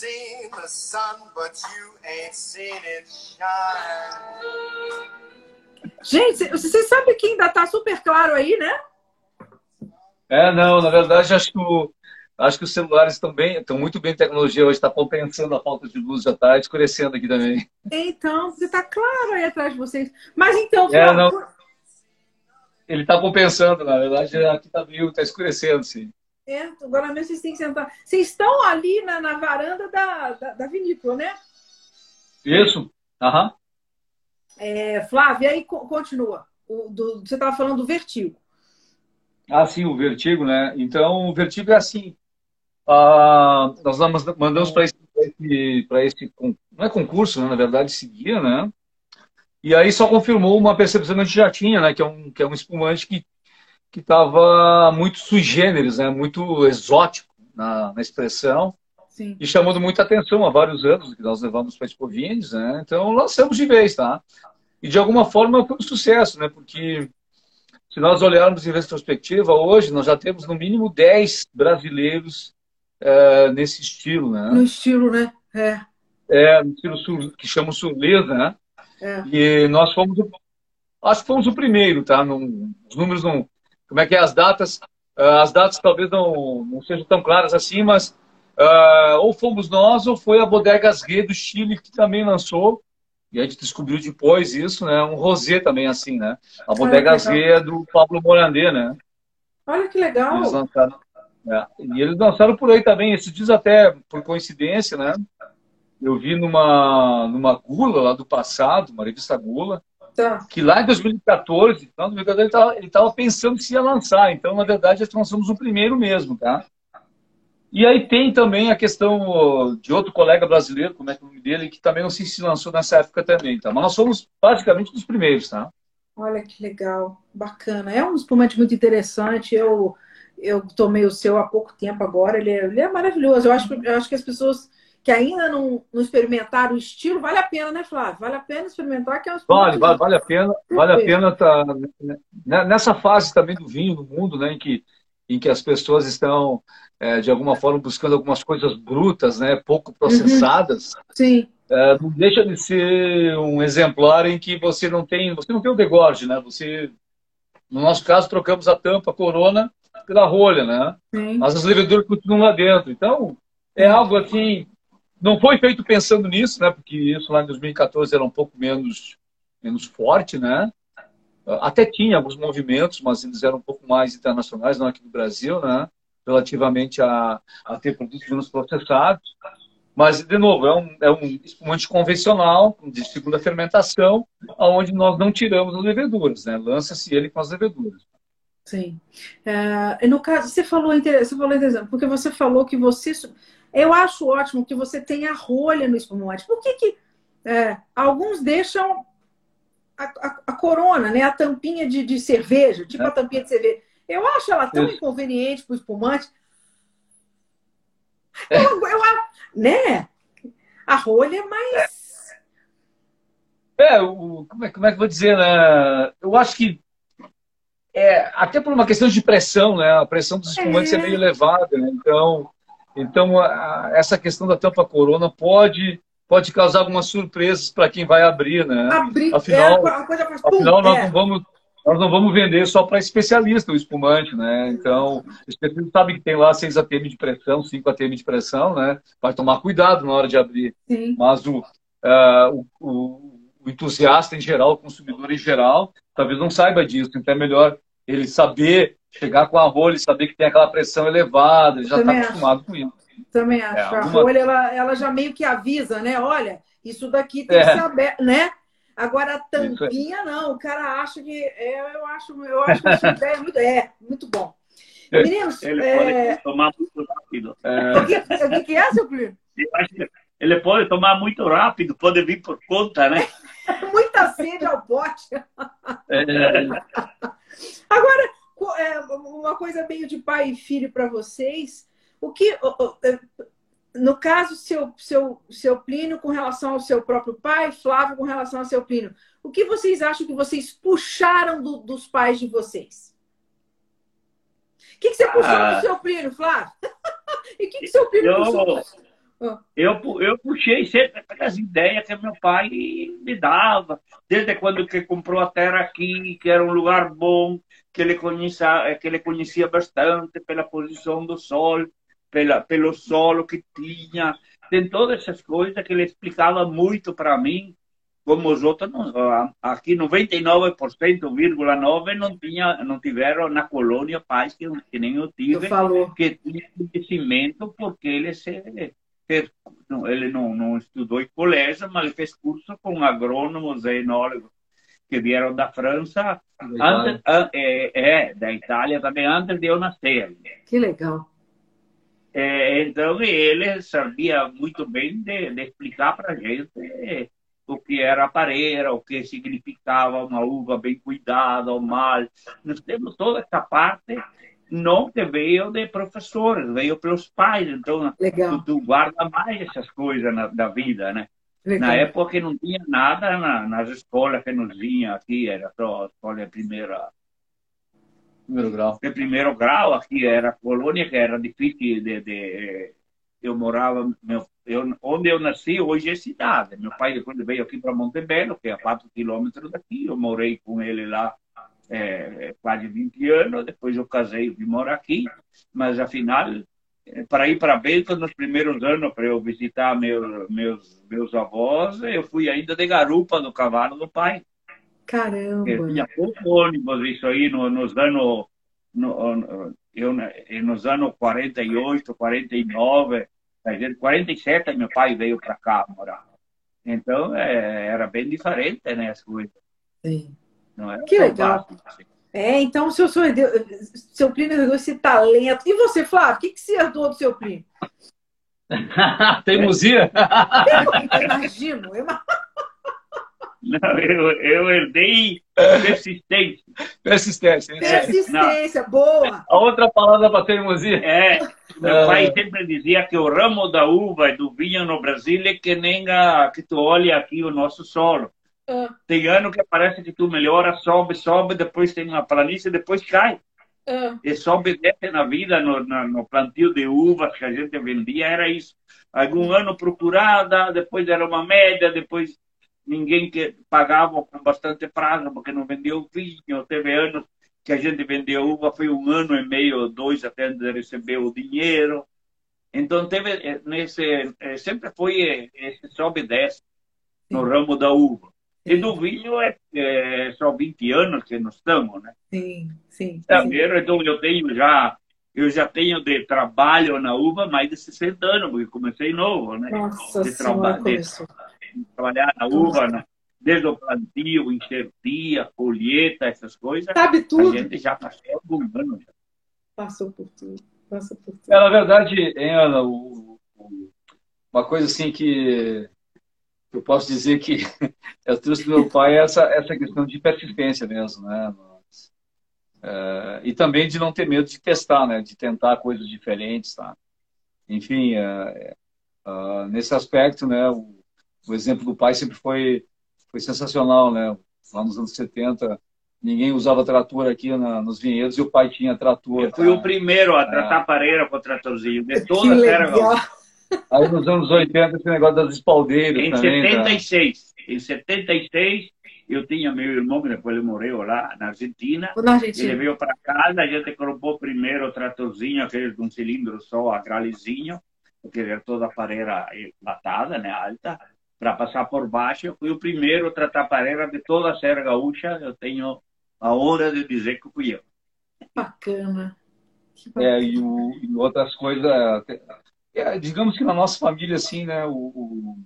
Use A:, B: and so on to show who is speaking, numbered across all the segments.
A: seen the sun, but you ain't seen it shine.
B: Gente, vocês sabem que ainda tá super claro aí, né?
C: É, não, na verdade, acho que, o, acho que os celulares estão bem, estão muito bem tecnologia hoje, está compensando a falta de luz, já está escurecendo aqui também.
B: Então, você está claro aí atrás de vocês. Mas então,
C: é, não, ele está compensando, na verdade, aqui está meio, está escurecendo, sim.
B: É, agora mesmo vocês têm que sentar. Vocês estão ali na, na varanda da, da, da vinícola, né?
C: Isso, aham. Uhum.
B: É, Flávia, aí continua. O, do, você estava falando do vertigo.
C: Ah, sim, o vertigo, né? Então, o vertigo é assim. Ah, nós mandamos para esse, esse, não é concurso, né? na verdade, seguia, né? E aí só confirmou uma percepção que a gente já tinha, né? Que é um, que é um espumante que que estava muito sui generis, né? Muito exótico na, na expressão. Sim. E chamando muita atenção há vários anos que nós levamos para Expo Vines, né? Então lançamos de vez, tá? E de alguma forma foi um sucesso, né? Porque se nós olharmos em retrospectiva, hoje nós já temos no mínimo 10 brasileiros é, nesse estilo, né?
B: No estilo, né?
C: É. É, no estilo sur, que chama surleza, né? É. E nós fomos, acho que fomos o primeiro, tá? Não, os números não, como é que é as datas? Uh, as datas talvez não, não sejam tão claras assim, mas uh, ou fomos nós ou foi a Bodega Rê do Chile que também lançou e a gente descobriu depois isso, né? Um rosé também assim, né? A Bodega ah, é do Pablo Morandé, né?
B: Olha que legal!
C: Eles lançaram, é, e eles lançaram por aí também. Esses dias até, por coincidência, né? Eu vi numa, numa Gula lá do passado, uma revista Gula, tá. que lá em 2014, então, 2014 ele estava pensando se ia lançar. Então, na verdade, nós somos o primeiro mesmo, tá? E aí tem também a questão de outro colega brasileiro, como é que é o nome dele, que também não sei se lançou nessa época também, tá? Mas nós somos praticamente dos primeiros, tá?
B: Olha que legal, bacana. É um espumante muito interessante. Eu eu tomei o seu há pouco tempo agora. Ele é, ele é maravilhoso. Eu acho, eu acho que as pessoas que ainda não, não experimentaram o estilo, vale a pena, né, Flávio? Vale a pena experimentar, que é um
C: Vale, vale, vale a pena. Vale a pena estar tá, né, nessa fase também do vinho no mundo, né, em que em que as pessoas estão, é, de alguma forma, buscando algumas coisas brutas, né, pouco processadas.
B: Uhum. Sim.
C: É, não deixa de ser um exemplar em que você não tem, você não tem o degorge, né? Você, no nosso caso, trocamos a tampa, a corona, pela rolha, né? Sim. Mas as leveduras continuam lá dentro. Então, é algo assim, não foi feito pensando nisso, né? Porque isso lá em 2014 era um pouco menos, menos forte, né? Até tinha alguns movimentos, mas eles eram um pouco mais internacionais, não aqui no Brasil, né? relativamente a, a ter produtos menos processados. Mas, de novo, é um, é um espumante convencional, de segunda fermentação, onde nós não tiramos as leveduras, né? lança-se ele com as leveduras.
B: Sim. É, no caso, você falou, você falou interessante, porque você falou que você. Eu acho ótimo que você tenha rolha no espumante. Por que, que é, alguns deixam a, a, a, corona, né? A tampinha de, de cerveja, tipo é. a tampinha de cerveja. Eu acho ela tão inconveniente para o espumante. É. Eu, eu, né? A rolha é mais.
C: É, o, como, é, como é que eu vou dizer, né? Eu acho que é, até por uma questão de pressão, né? A pressão dos espumantes é, é meio elevada, né? Então, então a, essa questão da tampa corona pode pode causar algumas surpresas para quem vai abrir, né?
B: Abrir,
C: afinal, é, coisa faz, afinal nós, é. não vamos, nós não vamos vender só para especialista o espumante, né? Então, o especialista sabe que tem lá 6 atm de pressão, 5 atm de pressão, né? Vai tomar cuidado na hora de abrir. Sim. Mas o, uh, o, o entusiasta em geral, o consumidor em geral, talvez não saiba disso. Então é melhor ele saber chegar com a rolha e saber que tem aquela pressão elevada, ele já está acostumado com isso.
B: Também acho. É, alguma... A rolha, ela, ela já meio que avisa, né? Olha, isso daqui tem é. que ser aberto, né? Agora a tampinha, não. O cara acha que. É, eu acho, eu acho que essa ideia é muito, é, muito bom. Meninos,
D: ele é... pode tomar muito rápido.
B: É... O, que, o que é, seu Plínio?
D: Ele pode tomar muito rápido, pode vir por conta, né?
B: Muita sede ao pote. É. Agora, é, uma coisa meio de pai e filho para vocês. O que, é, no caso, seu, seu, seu Plínio com relação ao seu próprio pai, Flávio com relação ao seu Plínio, o que vocês acham que vocês puxaram do, dos pais de vocês? O que, que você puxou ah. do seu Plínio, Flávio? e o que, que seu Plínio eu... puxou?
D: Eu, eu puxei sempre aquelas ideias que meu pai me dava, desde quando que comprou a terra aqui, que era um lugar bom, que ele conhecia, que ele conhecia bastante pela posição do sol, pela, pelo solo que tinha, tem todas essas coisas que ele explicava muito para mim, como os outros, aqui 99,9% não tinha, não tiveram na colônia pais que, que nem eu tive, que tinha conhecimento porque ele se ele não, não estudou em colégio, mas ele fez curso com agrônomos e enólogos que vieram da França, antes, é, é, da Itália também, antes de eu nascer.
B: Que legal.
D: É, então, ele sabia muito bem de, de explicar para a gente o que era a pareira, o que significava uma uva bem cuidada ou mal. Nós temos toda essa parte não que veio de professores, veio pelos pais. Então, tu, tu, guarda mais essas coisas na, da vida, né? Legal. Na época que não tinha nada na, nas escolas que nos vinha aqui, era só a escola de primeira... Primeiro grau. De primeiro grau, aqui era colônia, que era difícil de... de eu morava... Meu, eu, onde eu nasci, hoje é cidade. Meu pai depois veio aqui para Montebello, que é a 4 quilômetros daqui. Eu morei com ele lá é, quase 20 anos, depois eu casei e morar aqui, mas afinal, é, para ir para Bento nos primeiros anos, para eu visitar meus, meus, meus avós, eu fui ainda de garupa do cavalo do pai.
B: Caramba! Eu
D: tinha pouco ônibus, isso aí no, nos anos. No, eu, nos anos 48, 49, 47, meu pai veio para cá morar. Então, é, era bem diferente, né, as coisas.
B: Sim. Não é que legal. Assim. É, então o seu, seu, seu primo herdou esse talento. E você, Flávio, o que, que você herdou do seu primo?
C: Teimosia?
B: Eu imagino. Eu...
D: Não, eu, eu herdei persistência.
C: Persistência.
B: Persistência, Não. boa.
C: A outra palavra para teimosia?
D: É. Meu pai sempre dizia que o ramo da uva e do vinho no Brasil é que nem a, que tu olha aqui o nosso solo. Ah. Tem ano que parece que tu melhora, sobe, sobe, depois tem uma planície, depois cai. Ah. E sobe e desce na vida, no, no, no, plantio de uvas que a gente vendia, era isso. Algum ano procurada, depois era uma média, depois ninguém que pagava com bastante prazo porque não vendeu vinho. Teve anos que a gente vendeu uva, foi um ano e meio, dois até receber o dinheiro. Então teve eh, nesse eh, sempre foi eh, esse sobe e desce no ramo da uva. E do vinho é, é, só 20 anos que nós estamos, né?
B: Sim, sim.
D: Também, sim. então eu tenho já, eu já tenho de trabalho na uva mais de 60 anos, porque comecei novo, né?
B: Nossa
D: de,
B: traba
D: de, de trabalhar na uva, né? desde o plantio, enxertia, colheita, essas coisas.
B: Sabe tudo.
D: A gente já passou algum ano. Já.
B: Passou por tudo. Passou por tudo.
C: É, na verdade, Ana, o, o, uma coisa assim que eu posso dizer que eu trouxe do meu pai essa, essa questão de persistência mesmo, né? Mas, é, e também de não ter medo de testar, né? De tentar coisas diferentes, tá? Enfim, é, é, nesse aspecto, né? O, o, exemplo do pai sempre foi, foi sensacional, né? Lá nos anos 70, ninguém usava trator aqui na, nos vinhedos e o pai tinha trator.
D: Eu fui tá? o primeiro a tratar é. pareira com o tratorzinho, de toda a terra.
C: Aí nos anos 80, esse negócio das espaldeiras
D: em
C: também.
D: Em 76. Tá? Em 76, eu tinha meu irmão, que depois ele morreu lá na Argentina.
B: Na Argentina.
D: Ele veio para casa, a gente colocou primeiro o tratorzinho, aquele com um cilindro só, a gralezinho, porque era toda a pareira latada, né, alta, para passar por baixo. Eu fui o primeiro a tratar a pareira de toda a Serra Gaúcha. Eu tenho a honra de dizer que fui eu.
B: Bacana.
C: É, e, o, e outras coisas, é, digamos que na nossa família, assim, né, o, o,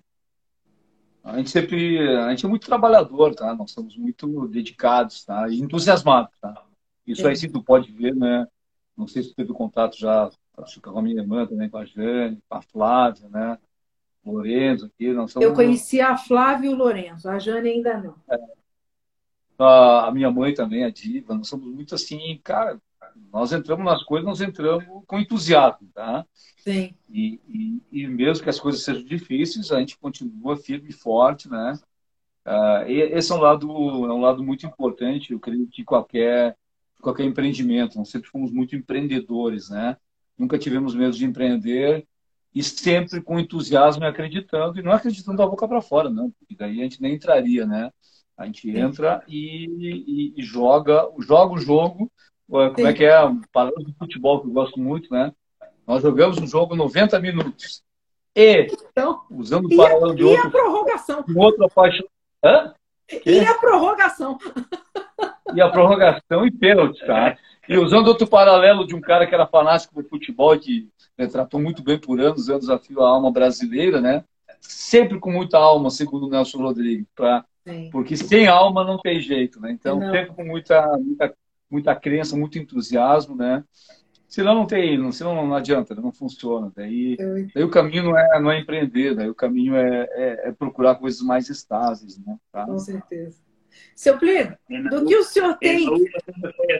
C: a gente sempre, a gente é muito trabalhador, tá? Nós somos muito dedicados, tá? E entusiasmados, tá? Isso aí sim tu pode ver, né? Não sei se tu teve contato já acho que com a minha irmã também, com a Jane, com a Flávia, né? Lourenço aqui, nós somos...
B: Eu conheci a Flávia e o Lourenço, a Jane ainda não. É.
C: A minha mãe também, a Diva, nós somos muito assim, cara, nós entramos nas coisas, nós entramos com entusiasmo, tá?
B: Sim.
C: E, e, e, mesmo que as coisas sejam difíceis, a gente continua firme e forte, né? Uh, esse é um lado, é um lado muito importante, eu creio que qualquer qualquer empreendimento, nós sempre fomos muito empreendedores, né? Nunca tivemos medo de empreender e sempre com entusiasmo e acreditando, e não acreditando da boca para fora, não, porque daí a gente nem entraria, né? A gente entra e, e, e joga, joga o jogo, como é que é, falando de futebol que eu gosto muito, né? Nós jogamos um jogo 90 minutos. E, então, usando o paralelo de outro...
B: E a prorrogação.
C: Outra paixão... Hã?
B: E a prorrogação.
C: E a prorrogação e pênalti, tá? E usando outro paralelo de um cara que era fanático do futebol, que né, tratou muito bem por anos, anos a fio a alma brasileira, né? Sempre com muita alma, segundo o Nelson Rodrigues, pra, porque sem alma não tem jeito, né? Então, não. sempre com muita, muita, muita crença, muito entusiasmo, né? Senão não tem, senão não adianta, não funciona. Daí, daí o caminho não é, não é empreender, daí o caminho é, é, é procurar coisas mais estáveis, né?
B: Tá? Com certeza. Seu Plínio, do que o senhor tem.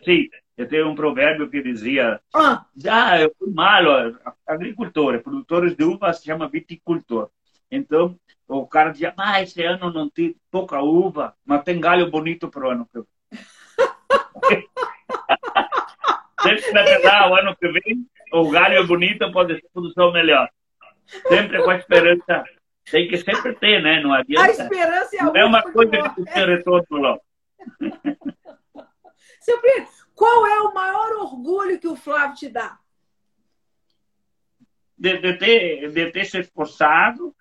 D: Assim, eu tenho um provérbio que dizia: Ah, ah eu fui malo, agricultor, produtores de uva se chama viticultor. Então, o cara dizia: Ah, esse ano não tem pouca uva, mas tem galho bonito para o ano que vem. Sempre vai pegar o ano que vem, o galho é bonito, pode ser produção melhor. Sempre com a esperança tem que sempre ter, né? Não adianta.
B: A esperança é, Não
D: é uma coisa que tem retorno logo.
B: Seu Pedro, qual é o maior orgulho que o Flávio te dá?
D: De, de, ter, de ter se esforçado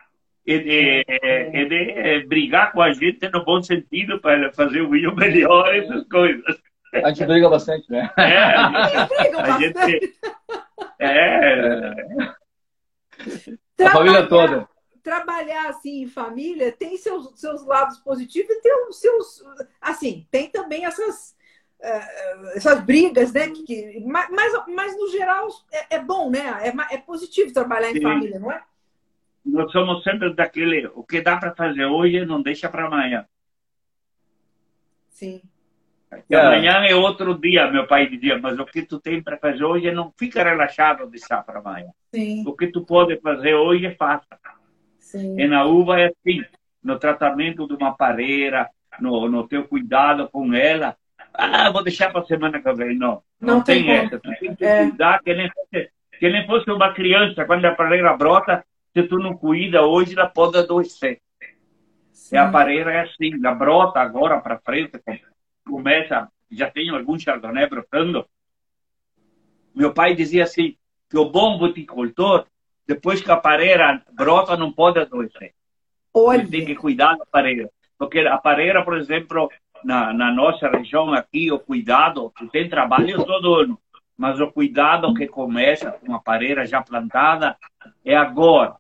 D: e de, e de brigar com a gente no bom sentido para fazer o melhor, essas coisas.
C: A gente briga bastante, né? É,
D: a gente, a gente é,
C: a família toda
B: trabalhar assim em família tem seus, seus lados positivos e tem os seus. Assim, tem também essas, uh, essas brigas, né? Que, que, mas, mas, no geral, é, é bom, né? É, é, positivo trabalhar em Sim. família, não é?
D: Nós somos sempre daquele. O que dá para fazer hoje, não deixa para amanhã.
B: Sim.
D: E amanhã é outro dia, meu pai dizia, mas o que tu tem para fazer hoje não fica relaxado de deixar para amanhã.
B: Sim.
D: O que tu pode fazer hoje, faça. Sim. E na uva é assim, no tratamento de uma pareira, no, no teu cuidado com ela. Ah, vou deixar para semana que vem. Não, não, não tem, tem essa. Tu tem que é. cuidar, que nem, fosse, que nem fosse uma criança, quando a pareira brota, se tu não cuida hoje, ela pode adoecer. Sim. E a pareira é assim, ela brota agora para frente, começa, já tem algum chardonnay brotando. Meu pai dizia assim, que o bom viticultor depois que a pareira brota, não pode adoecer. Olha. Tem que cuidar da pareira. Porque a pareira, por exemplo, na, na nossa região aqui, o cuidado, tem trabalho todo ano, mas o cuidado que começa com a pareira já plantada é agora.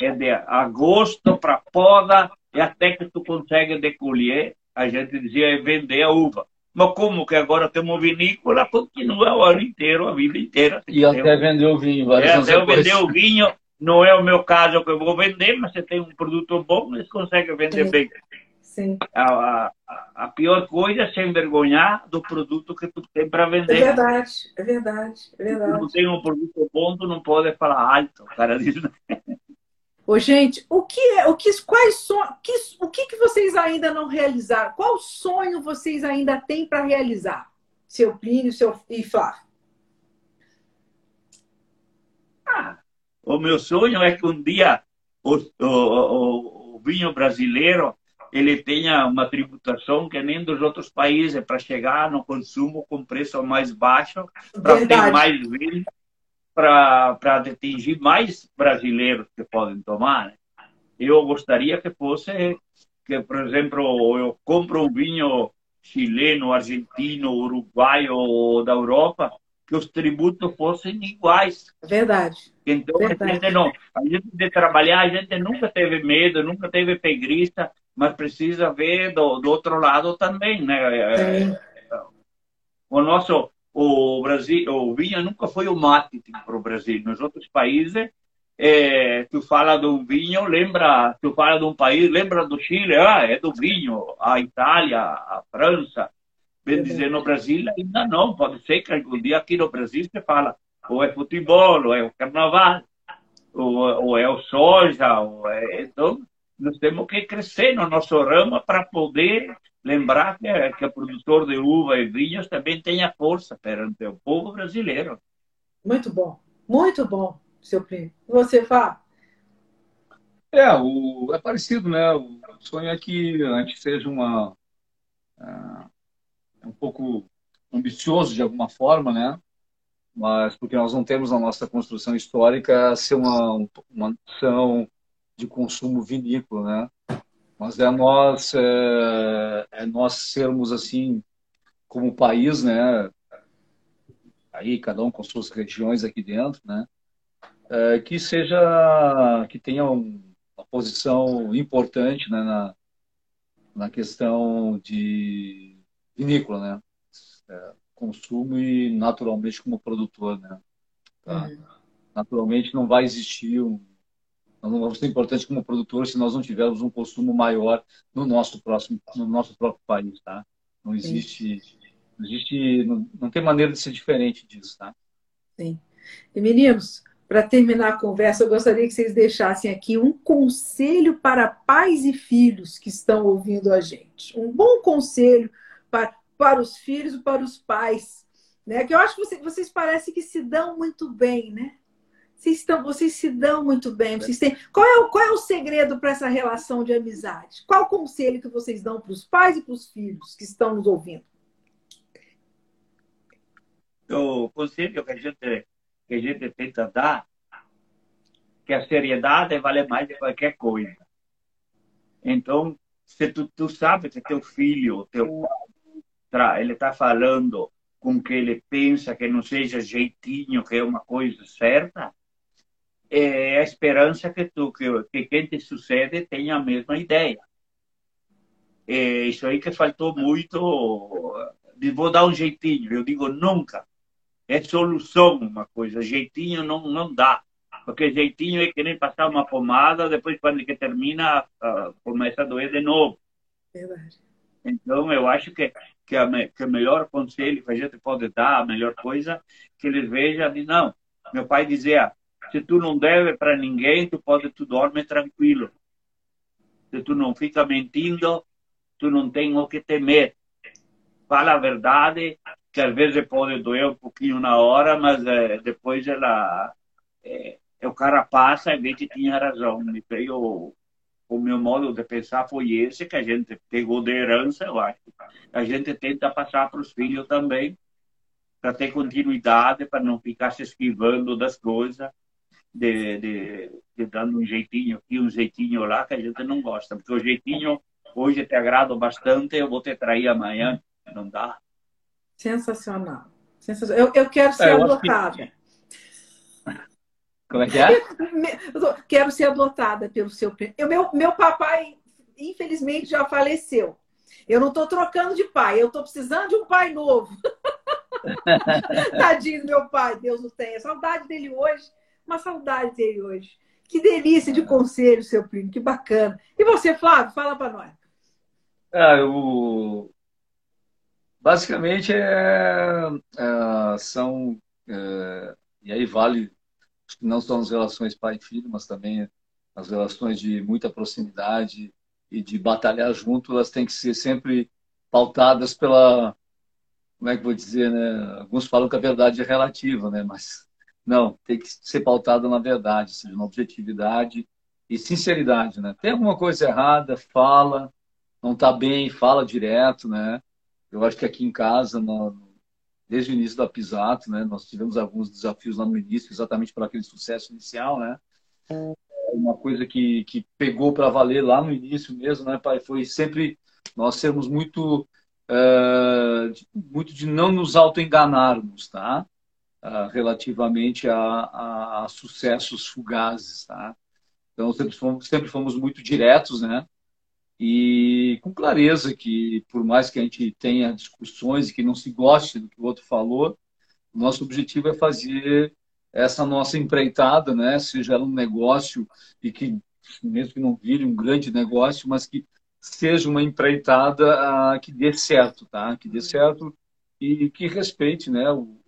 D: É de agosto para poda e até que tu consegue decolher, a gente dizia, é vender a uva. Mas como que agora temos vinícola, continua o ano inteiro, a vida inteira.
C: E até vender o vinho.
D: É, até eu vender o vinho, não é o meu caso que eu vou vender, mas você tem um produto bom, você consegue vender
B: Sim.
D: bem.
B: Sim.
D: A, a, a, pior coisa é se envergonhar do produto que tu tem para vender.
B: É verdade, é verdade, é verdade. Se
D: tu tem um produto bom, tu não pode falar alto. O cara diz,
B: Ô, gente, o que é, o que, quais son, que, o que, que vocês ainda não realizaram? Qual sonho vocês ainda têm para realizar? Seu Plínio seu, e Flávio?
D: Ah, o meu sonho é que um dia o, o, o, o vinho brasileiro ele tenha uma tributação que nem dos outros países para chegar no consumo com preço mais baixo, para ter mais vinho para atingir mais brasileiros que podem tomar. Né? Eu gostaria que fosse que, por exemplo, eu compro um vinho chileno, argentino, uruguaio ou da Europa, que os tributos fossem iguais.
B: Verdade.
D: Então,
B: Verdade.
D: A, gente não, a gente de trabalhar, a gente nunca teve medo, nunca teve pegrista, mas precisa ver do, do outro lado também, né?
B: Sim.
D: O nosso o Brasil, o vinho nunca foi o marketing para o Brasil. Nos outros países, é, tu fala do vinho, lembra, tu fala de um país, lembra do Chile, ah, é do vinho, a Itália, a França. Bem dizer, no Brasil ainda não, pode ser que algum dia aqui no Brasil se fala, ou é futebol, ou é o carnaval, ou, ou é o soja, ou é... então nós temos que crescer no nosso ramo para poder lembrar que, que o produtor de uva e vinhos também tem a força perante o povo brasileiro.
B: Muito bom, muito bom. seu primo. Você, Fábio?
C: É, o, é parecido, né? O sonho é que a gente seja uma, uh, um pouco ambicioso de alguma forma, né? Mas porque nós não temos na nossa construção histórica ser uma, uma nação de consumo vinícola, né? Mas é nós, é, é nós sermos assim, como país, né? Aí cada um com suas regiões aqui dentro, né? É, que seja, que tenha um, uma posição importante né, na, na questão de vinícola, né? É, consumo e naturalmente como produtor, né? Tá? Uhum. Naturalmente não vai existir um nós não vamos ser importantes como produtor se nós não tivermos um consumo maior no nosso próximo, no nosso próprio país, tá? Não existe, não existe, não, não tem maneira de ser diferente disso, tá?
B: Sim. E meninos, para terminar a conversa, eu gostaria que vocês deixassem aqui um conselho para pais e filhos que estão ouvindo a gente. Um bom conselho para, para os filhos e para os pais. Né? Que eu acho que vocês, vocês parecem que se dão muito bem, né? Vocês, estão, vocês se dão muito bem. Vocês têm... qual, é o, qual é o segredo para essa relação de amizade? Qual o conselho que vocês dão para os pais e para os filhos que estão nos ouvindo?
D: O conselho que a gente, que a gente tenta dar que a seriedade vale mais de qualquer coisa. Então, se tu, tu sabe que teu filho, teu ele está falando com que ele pensa que não seja jeitinho, que é uma coisa certa, é a esperança que tu, que, que quem te sucede tenha a mesma ideia. É isso aí que faltou muito. Vou dar um jeitinho. Eu digo nunca. É solução uma coisa. Jeitinho não, não dá. Porque jeitinho é que nem passar uma pomada, depois quando que termina, começa a doer de novo. Verdade. Então, eu acho que, que, a, que o melhor conselho que a gente pode dar, a melhor coisa, que eles vejam, não. Meu pai dizia, se tu não deve para ninguém, tu pode, tu dorme tranquilo. Se tu não fica mentindo, tu não tem o que temer. Fala a verdade, que às vezes pode doer um pouquinho na hora, mas é, depois ela é, o cara passa e vê que tinha razão. Me veio o meu modo de pensar foi esse que a gente pegou de herança, eu acho. A gente tenta passar para os filhos também, para ter continuidade, para não ficar se esquivando das coisas de, de, de, dando um jeitinho aqui, um jeitinho lá, que a gente não gosta. Porque o jeitinho, hoje te agrado bastante, eu vou te trair amanhã. Não dá.
B: Sensacional. Sensacional. Eu, eu quero ser é, adotada. Que...
C: Como é que é?
B: Eu quero ser adotada pelo seu eu, meu, meu papai, infelizmente, já faleceu. Eu não estou trocando de pai, eu estou precisando de um pai novo. Tadinho do meu pai, Deus o tenha. Saudade dele hoje uma saudade dele hoje. Que delícia de conselho, seu primo, que bacana. E você, Flávio, fala para nós.
C: É, o... Basicamente, é, é, são. É, e aí vale, não só nas relações pai e filho, mas também as relações de muita proximidade e de batalhar junto, elas têm que ser sempre pautadas pela. Como é que vou dizer, né? Alguns falam que a verdade é relativa, né? Mas não, tem que ser pautado na verdade, seja, na objetividade e sinceridade, né? Tem alguma coisa errada, fala, não está bem, fala direto, né? Eu acho que aqui em casa, no, desde o início da Pisato, né, nós tivemos alguns desafios lá no início, exatamente por aquele sucesso inicial, né? Uma coisa que, que pegou para valer lá no início mesmo, né, pai? Foi sempre nós sermos muito, uh, muito de não nos auto-enganarmos, tá? Uh, relativamente a, a, a, sucessos fugazes, tá? Então sempre fomos, sempre fomos muito diretos, né? E com clareza que por mais que a gente tenha discussões e que não se goste do que o outro falou, nosso objetivo é fazer essa nossa empreitada, né? Seja ela um negócio e que mesmo que não vire um grande negócio, mas que seja uma empreitada uh, que dê certo, tá? Que dê certo e que respeite, né? O,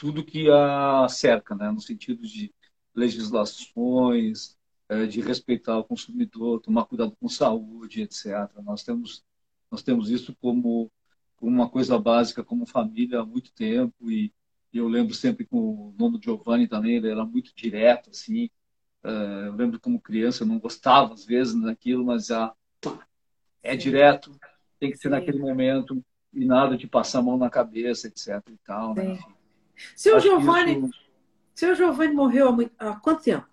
C: tudo que a cerca, né? no sentido de legislações, é, de respeitar o consumidor, tomar cuidado com saúde, etc. Nós temos, nós temos isso como, como uma coisa básica, como família há muito tempo e, eu lembro sempre com o nome Giovanni também, ele era muito direto, assim. Uh, eu lembro como criança, eu não gostava às vezes daquilo, mas já é direto, tem que ser Sim. naquele momento e nada de passar a mão na cabeça, etc. E tal, né?
B: Seu Giovanni, isso... seu Giovanni morreu há, muito... há quanto tempo?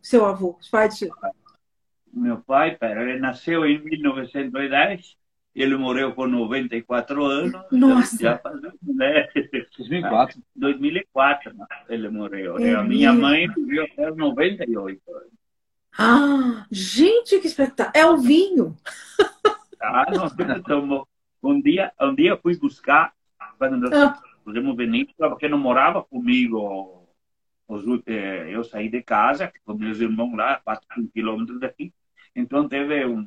B: Seu avô, os pais de...
D: Meu pai, pera, ele nasceu em 1910 ele morreu com 94 anos.
B: Nossa!
D: Já fazendo, né? 2004. 2004 ele morreu. É a minha mãe viveu até 98 anos.
B: Ah, gente, que espetáculo! É o vinho!
D: Ah, nós tomou. Um dia, um dia fui buscar, quando ah. fizemos vinícola, porque não morava comigo. Eh, eu saí de casa, com meus irmãos lá, 4 quilômetros daqui. Então teve um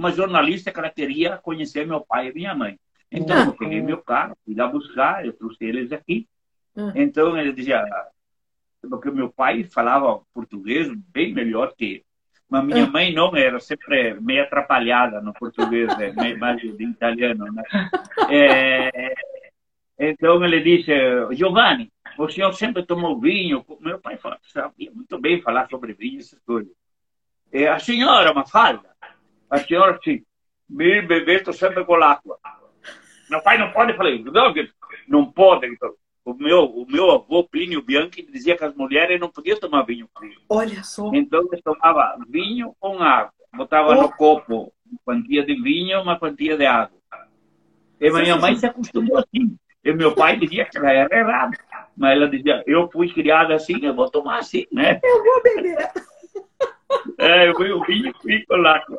D: uma jornalista que ela queria conhecer meu pai e minha mãe. Então, ah, eu peguei meu carro, fui lá buscar, eu trouxe eles aqui. Ah. Então, ele dizia, porque meu pai falava português bem melhor que eu. Mas minha ah. mãe não, era sempre meio atrapalhada no português, né? mais de italiano. Né? É, então ele disse, Giovanni, o senhor sempre tomou vinho? Meu pai sabia muito bem falar sobre vinho, essas coisas. E a senhora Mafalda, a senhora sim, me bebeto sempre com água. Meu pai não pode, falei, não, não pode. Então. O meu, o meu avô, Plínio Bianchi, dizia que as mulheres não podiam tomar vinho frio.
B: Olha só.
D: Então, eles tomava vinho com água. Botava oh. no copo uma quantia de vinho uma quantia de água. E minha mãe se acostumou assim. E meu pai dizia que ela era errada. Mas ela dizia, eu fui criada assim, eu vou tomar assim, né?
B: Eu vou beber.
D: É, eu fui o vinho e água.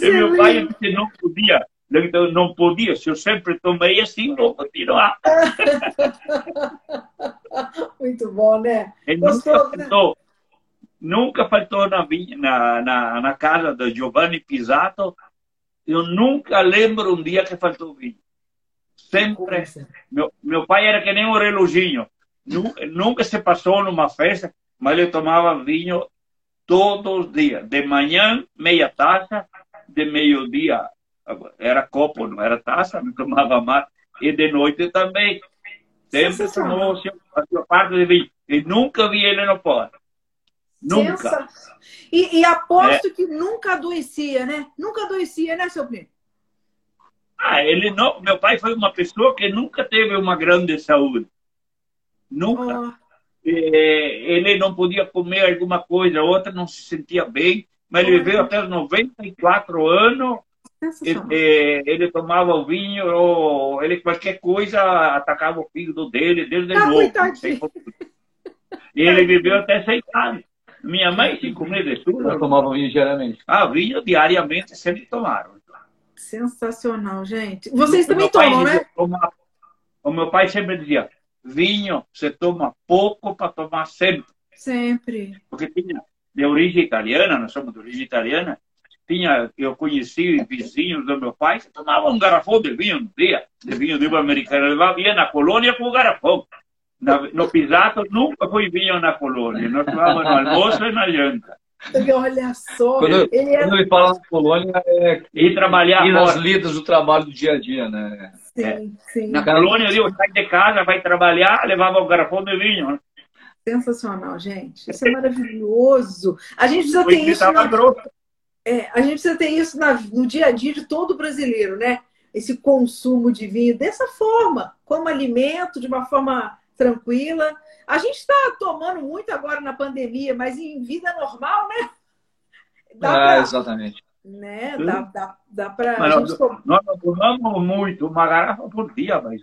D: E meu pai disse não podia. Então, não podia, se eu sempre tomei assim, vou continuar.
B: Muito bom, né?
D: Gostou, nunca né? faltou, nunca faltou na, na, na, na casa do Giovanni Pisato. Eu nunca lembro um dia que faltou vinho. Sempre. Meu, meu pai era que nem um reloginho. Nunca, se passou numa festa, mas ele tomava vinho todos os dias. De manhã, meia taça, de meio-dia, era copo, não era taça, não tomava mais. E de noite também. Sempre tomou a sua parte de vinho. E nunca vi ele no pó. Nunca.
B: E, e aposto é. que nunca adoecia, né? Nunca adoecia, né, seu primo?
D: Ah, ele não. Meu pai foi uma pessoa que nunca teve uma grande saúde. Nunca. Oh ele não podia comer alguma coisa, outra não se sentia bem, mas ele viveu até os 94 anos. Ele, ele tomava o vinho, ou ele qualquer coisa atacava o fígado dele, desde ah, novo. E ele viveu até 100 anos. Minha mãe, cinco meses de
C: tudo. tomava vinho diariamente.
D: Ah, vinho diariamente sempre tomaram.
B: Sensacional, gente. Vocês também tomam, né?
D: o meu pai sempre dizia: vinho você toma pouco para tomar sempre.
B: Sempre.
D: Porque tinha de origem italiana, nós somos de origem italiana, tinha, eu conheci vizinhos do meu pai que tomavam um garrafão de vinho no dia, de vinho de americano. Levava vinho na colônia com o garrafão. Na, no Pisato nunca foi vinho na colônia. Nós tomávamos no almoço e na janta.
B: Olha só.
C: Quando, ele, é... quando ele fala na colônia, é
D: ir trabalhar
C: ir nas lidas do trabalho do dia a dia, né?
B: Sim, é. sim.
D: Na colônia, eu sai de casa, vai trabalhar, levava o garrafão de vinho. Né?
B: Sensacional, gente. Isso é maravilhoso. A gente precisa ter isso. Na... É, a gente precisa ter isso na... no dia a dia de todo brasileiro, né? Esse consumo de vinho dessa forma, como alimento, de uma forma tranquila. A gente está tomando muito agora na pandemia, mas em vida normal, né?
C: Dá ah, pra... exatamente.
B: Né? Dá, dá, dá para.
D: Nós, gente... nós não tomamos muito, uma garrafa por dia, mas.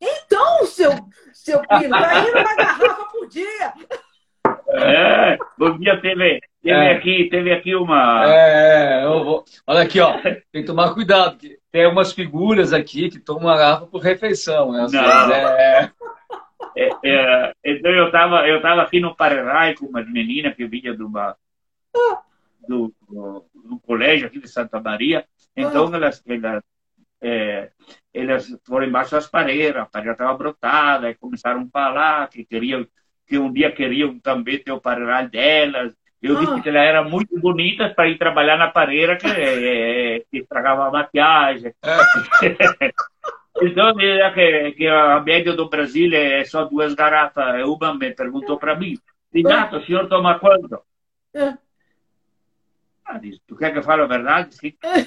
B: Então, seu, seu filho, tá indo uma garrafa por dia.
D: É, um dia teve, teve, é. aqui, teve aqui uma.
C: É, eu vou... Olha aqui, ó. Tem que tomar cuidado. Tem umas figuras aqui que tomam uma garrafa por refeição. Né?
D: Não. É... É, é, então eu estava eu tava aqui no Paraná com umas meninas que vinha de uma, do, do, do, colégio aqui de Santa Maria. Então ah. elas, elas, é, elas foram embaixo das pareiras, a pareira estava brotada, e começaram a falar que queriam que um dia queriam também ter o pareiral delas. Eu ah. disse que ela era muito bonita para ir trabalhar na pareira, que, é, que estragava a maquiagem. É. Então, que, que a média do Brasil é só duas garrafas. Uma me perguntou para mim, Renato, o senhor toma quanto? É. Ah, disse, tu quer que eu fale a verdade? Sim. É.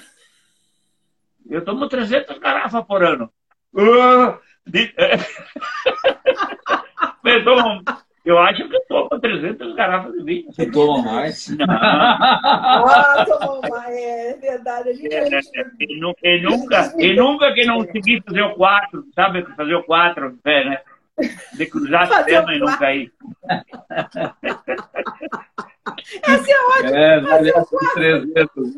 D: Eu tomo 300 garrafas por ano. Uh, eu acho que eu tomo 300 garrafas de vinho.
C: Você toma mais?
B: Não. ah, tomou mais, é verdade. A gente, é,
D: é, e, nunca, e nunca que não consegui fazer o 4, sabe? Fazer o 4, é, né? De cruzar a cena e não cair.
B: Esse é ótimo. É, vale 300.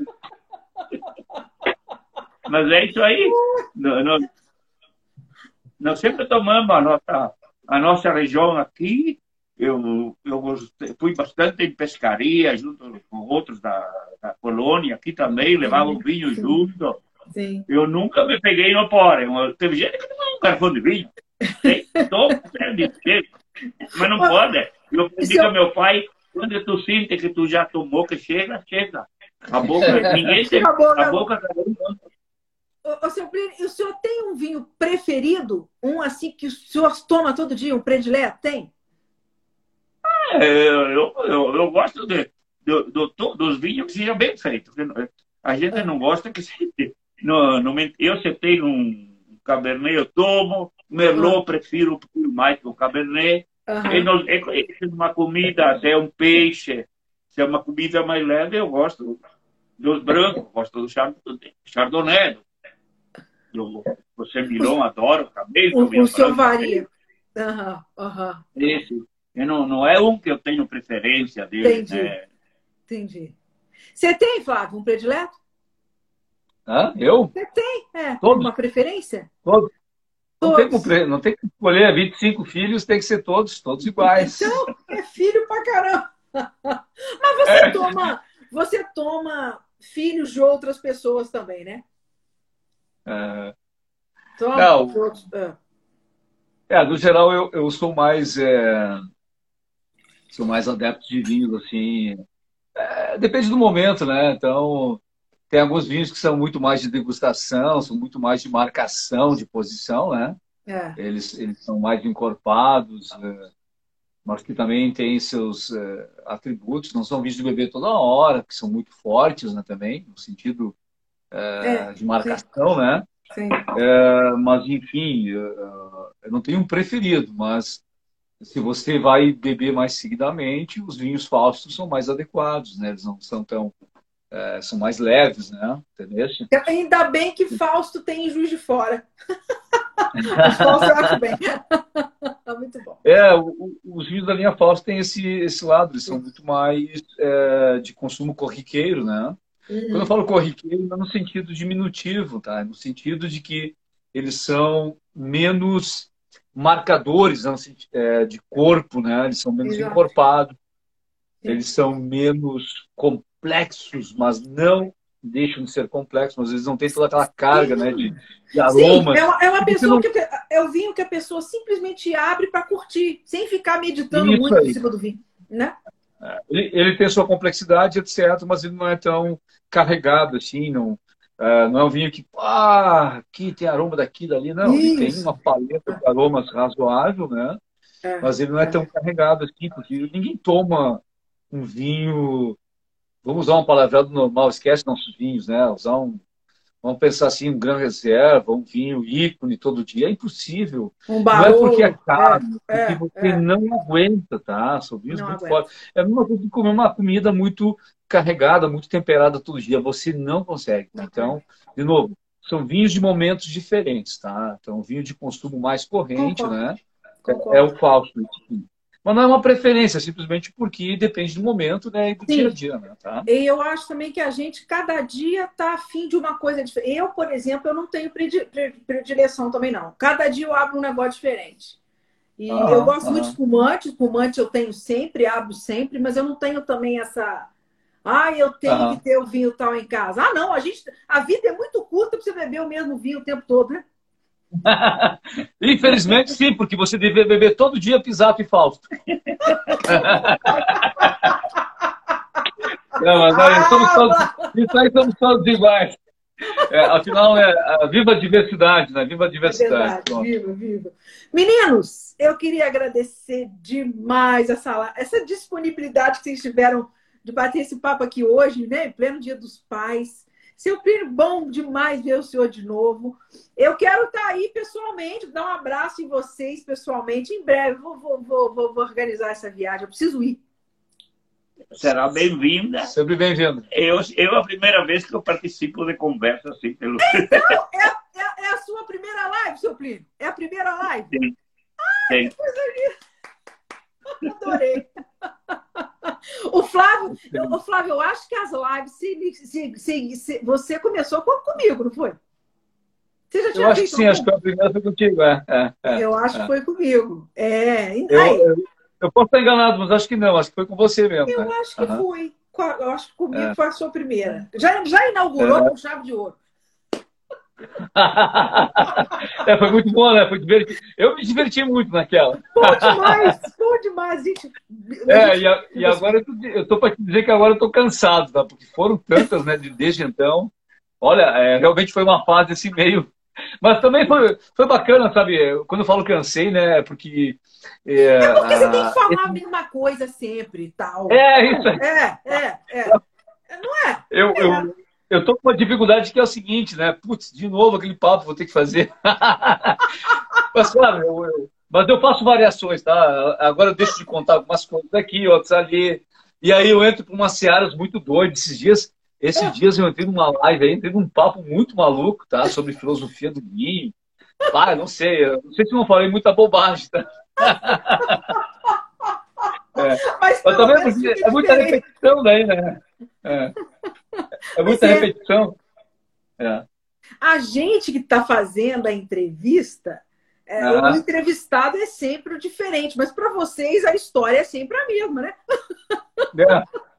D: Mas é isso aí. Nós, nós sempre tomamos a nossa, a nossa região aqui. Eu, eu fui bastante em pescaria, junto com outros da, da colônia aqui também, levava o vinho sim. junto. Sim. Eu nunca me peguei no porém. Teve gente que tomou um garfão de vinho. mas não pode. Eu pedi com meu pai, quando tu sente que tu já tomou, que chega, chega. A boca, ninguém tem. A boca,
B: o, seu o senhor tem um vinho preferido? Um assim que o senhor toma todo dia, um predileto? Tem?
D: É, eu, eu, eu gosto de, do, do, dos vinhos que sejam bem feitos. A gente não gosta que se. No, no, eu se tenho um Cabernet, eu tomo. Merlot, uhum. prefiro mais que o Cabernet. Uhum. É, é uma comida, se é um peixe, se é uma comida mais leve, eu gosto dos brancos, gosto do Chardonnay, do, do Semilon, adoro também.
B: O, o senhor varia. Uhum, uhum.
D: Esse. Eu não, não é um que eu tenho preferência dele.
B: Entendi. Né? Entendi. Você tem, Flávio, um predileto?
C: Hã? Eu?
B: Você tem, é. Todos. Uma preferência?
C: Todos. Não tem, que, não tem que escolher 25 filhos, tem que ser todos, todos iguais.
B: Então, é filho pra caramba. Mas você é. toma, você toma filhos de outras pessoas também, né?
C: É... Toma não, outros... é. é, no geral eu, eu sou mais é... sou mais adepto de vinhos assim. É, depende do momento, né? Então tem alguns vinhos que são muito mais de degustação, são muito mais de marcação de posição, né? É. Eles, eles são mais encorpados, é, mas que também têm seus é, atributos. Não são vinhos de beber toda hora, que são muito fortes né, também, no sentido é, é de marcação, sim. né? Sim. Mas, enfim, eu não tenho um preferido, mas se você vai beber mais seguidamente, os vinhos falsos são mais adequados, né? Eles não são tão é, são mais leves, né? Entendeu?
B: Ainda bem que Fausto tem em Juiz de Fora. Fausto eu acho bem. muito bom.
C: É, o, os vinhos da linha Fausto têm esse, esse lado, eles são muito mais é, de consumo corriqueiro, né? Uhum. Quando eu falo corriqueiro, não é no sentido diminutivo, tá? É no sentido de que eles são menos marcadores não, é, de corpo, né? Eles são menos Exato. encorpados, eles são menos complexos, mas não deixam de ser complexos, mas eles não têm toda aquela carga né, de, de aromas.
B: Sim, é, uma, é uma pessoa não... que é o vinho que a pessoa simplesmente abre para curtir, sem ficar meditando Isso muito aí. em cima do vinho, né?
C: É, ele, ele, tem sua complexidade, etc., mas ele não é tão carregado assim, não, uh, não é um vinho que, ah, aqui tem aroma daqui, dali, não. Isso. Ele tem uma paleta de aromas razoável, né? É, mas ele não é, é tão carregado assim, porque ninguém toma um vinho vamos usar um palavreado normal, esquece nossos vinhos, né? Usar um, vamos pensar assim, um grande reserva, um vinho ícone todo dia, é impossível. Um não é porque é caro, é, porque você é. não aguenta, tá? São vinhos não muito fortes. É a mesma coisa que comer uma comida muito carregada, muito temperada todo dia, você não consegue. Tá? Então, de novo, são vinhos de momentos diferentes, tá? Então, vinho de consumo mais corrente, Concordo. né? Concordo. É, é o falso. Mas não é uma preferência, simplesmente porque depende do momento né, e do Sim. dia a dia. Né, tá?
B: E eu acho também que a gente, cada dia, está afim de uma coisa diferente. Eu, por exemplo, eu não tenho predileção também, não. Cada dia eu abro um negócio diferente. E ah, eu gosto ah. muito de espumante. Espumante eu tenho sempre, abro sempre, mas eu não tenho também essa. Ah, eu tenho ah. que ter o vinho tal em casa. Ah, não, a gente. A vida é muito curta para você beber o mesmo vinho o tempo todo, né?
C: Infelizmente, sim, porque você deveria beber todo dia Pisato e Fausto. Não, mas aí, somos todos, isso aí somos todos iguais. É, afinal, é, viva a diversidade, né? Viva a diversidade.
B: É viva, viva. Meninos, eu queria agradecer demais essa, essa disponibilidade que vocês tiveram de bater esse papo aqui hoje, né? Em pleno Dia dos Pais. Seu Plínio, bom demais ver o senhor de novo. Eu quero estar aí pessoalmente, dar um abraço em vocês pessoalmente. Em breve, vou, vou, vou, vou organizar essa viagem. Eu preciso ir.
D: Será bem-vinda.
C: Sempre bem-vinda.
D: Eu, eu, a primeira vez que eu participo de conversa assim pelo.
B: Então, é, é, é a sua primeira live, seu Plínio? É a primeira live?
D: Sim.
B: Ai, Sim. que coisa linda. Adorei. O Flávio, o Flávio, eu acho que as lives, se, se, se, você começou comigo, não foi?
C: Você já tinha eu acho que sim, acho que a primeira foi contigo. É, é,
B: é eu acho
C: é.
B: que foi comigo. É,
C: eu, eu, eu, posso estar enganado, mas acho que não, acho que foi com você mesmo.
B: Eu né? acho que uhum. foi. Eu acho que comigo é. foi a sua primeira. Já, já inaugurou é. com chave de ouro.
C: É, foi muito bom, né? Foi divertido. Eu me diverti muito naquela.
B: Bom demais, bom demais, gente.
C: É, e, a, e agora eu estou para te dizer que agora eu estou cansado, tá? Porque foram tantas, né, desde então. Olha, é, realmente foi uma fase assim meio. Mas também foi, foi bacana, sabe? Quando eu falo cansei, né? Porque.
B: É, é porque você tem que falar esse... a mesma coisa sempre e tal.
C: É, isso aí.
B: É, é, é. Não é?
C: Eu,
B: é.
C: eu, eu tô com uma dificuldade que é o seguinte, né? Putz, de novo aquele papo vou ter que fazer. mas, claro, eu, eu, mas eu faço variações, tá? Agora eu deixo de contar algumas coisas aqui, outras ali. E aí eu entro para umas searas muito doidas. Esses dias, esses dias eu entrei numa live aí, entrei num papo muito maluco, tá? Sobre filosofia do vinho. Ah, não sei, não sei se não falei muita bobagem, tá? É. Mas, mas também é, é muita repetição daí, né? É. É muita é. repetição. É.
B: A gente que está fazendo a entrevista, é, o entrevistado é sempre diferente, mas para vocês a história é sempre a mesma, né?
C: É.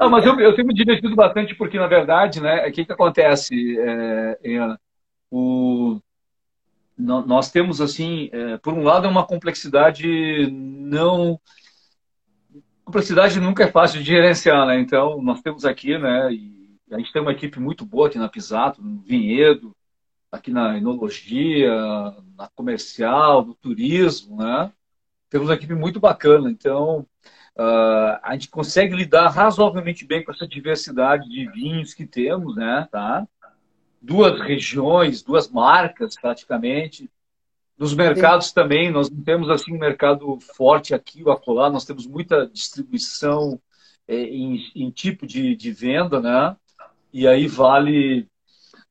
C: Não, mas eu, eu tenho me divertido bastante porque, na verdade, né, o que, que acontece, é, é, o, nós temos, assim, é, por um lado, é uma complexidade não complexidade nunca é fácil de gerenciar, né? Então, nós temos aqui, né? A gente tem uma equipe muito boa aqui na Pisato, no Vinhedo, aqui na enologia, na comercial, no turismo, né? Temos uma equipe muito bacana. Então, uh, a gente consegue lidar razoavelmente bem com essa diversidade de vinhos que temos, né? Tá? Duas regiões, duas marcas, praticamente. Nos mercados também, nós não temos assim um mercado forte aqui ou acolá, nós temos muita distribuição é, em, em, tipo de, de, venda, né? E aí vale,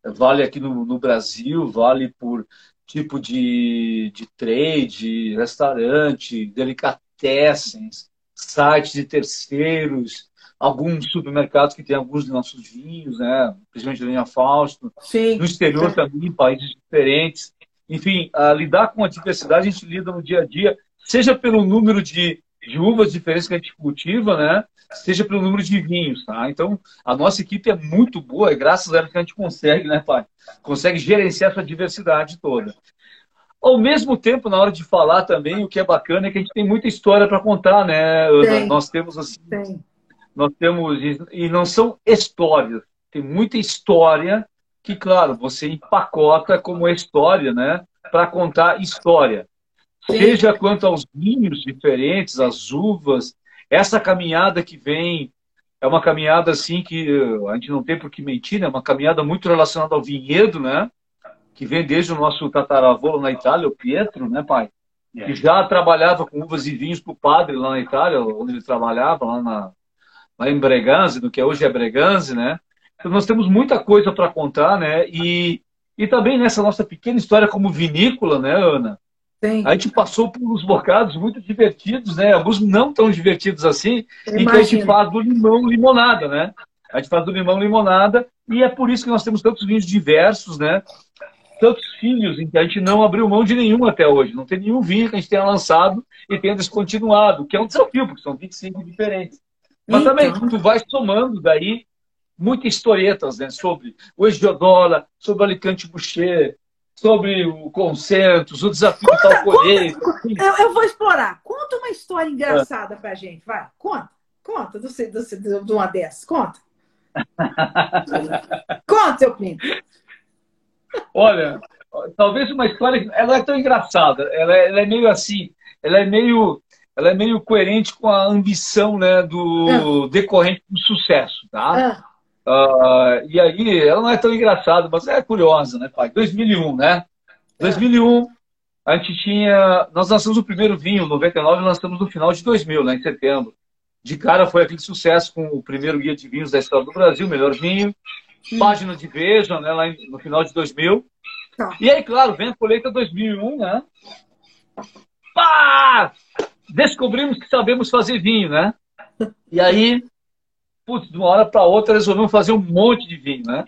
C: vale aqui no, no Brasil, vale por tipo de, de trade, restaurante, delicatessens, sites de terceiros, alguns supermercados que têm alguns de nossos vinhos, né? Principalmente a linha Fausto.
B: Sim.
C: No exterior também, países diferentes enfim, lidar com a diversidade a gente lida no dia a dia, seja pelo número de, de uvas diferentes que a gente cultiva, né? Seja pelo número de vinhos, tá? Então, a nossa equipe é muito boa, e graças a ela que a gente consegue, né, pai? Consegue gerenciar essa diversidade toda. Ao mesmo tempo, na hora de falar também, o que é bacana é que a gente tem muita história para contar, né? Tem. Nós temos assim. Tem. Nós temos. E não são histórias, tem muita história que, claro, você empacota como história, né? Para contar história. Sim. Seja quanto aos vinhos diferentes, as uvas, essa caminhada que vem é uma caminhada assim que a gente não tem por que mentir, né? É uma caminhada muito relacionada ao vinhedo, né? Que vem desde o nosso tataravô na Itália, o Pietro, né, pai? É. Que já trabalhava com uvas e vinhos para o padre lá na Itália, onde ele trabalhava, lá, na, lá em Breganze, no que hoje é Breganze, né? Então, nós temos muita coisa para contar, né? E, e também nessa nossa pequena história como vinícola, né, Ana? Sim. A gente passou por uns bocados muito divertidos, né? Alguns não tão divertidos assim, e que a gente faz do limão limonada, né? A gente faz do limão limonada, e é por isso que nós temos tantos vinhos diversos, né? Tantos filhos em que a gente não abriu mão de nenhum até hoje. Não tem nenhum vinho que a gente tenha lançado e tenha descontinuado, que é um desafio, porque são 25 diferentes. Mas então... também, tu vai somando daí muitas historietas né, sobre o Esdiodola, sobre o Alicante Boucher, sobre o Concentos, o desafio conta, do Talcoreiro.
B: Eu, eu, vou explorar. Conta uma história engraçada é. pra gente, vai. Conta, conta do, do, do, de uma dessas, conta. Conta, seu primo.
C: Olha, talvez uma história. Ela é tão engraçada. Ela é, ela é meio assim. Ela é meio ela é meio coerente com a ambição né, do ah. decorrente do sucesso, tá? Ah. Uh, e aí, ela não é tão engraçada, mas é curiosa, né, pai? 2001, né? 2001, ah. a gente tinha... Nós lançamos o primeiro vinho, 99, lançamos no final de 2000, né, em setembro. De cara foi aquele sucesso com o primeiro guia de vinhos da história do Brasil, melhor vinho. Página de Veja, né, lá no final de 2000. Tá. E aí, claro, vem a colheita 2001, né? Pá! descobrimos que sabemos fazer vinho, né? E aí, putz, de uma hora para outra resolvemos fazer um monte de vinho, né?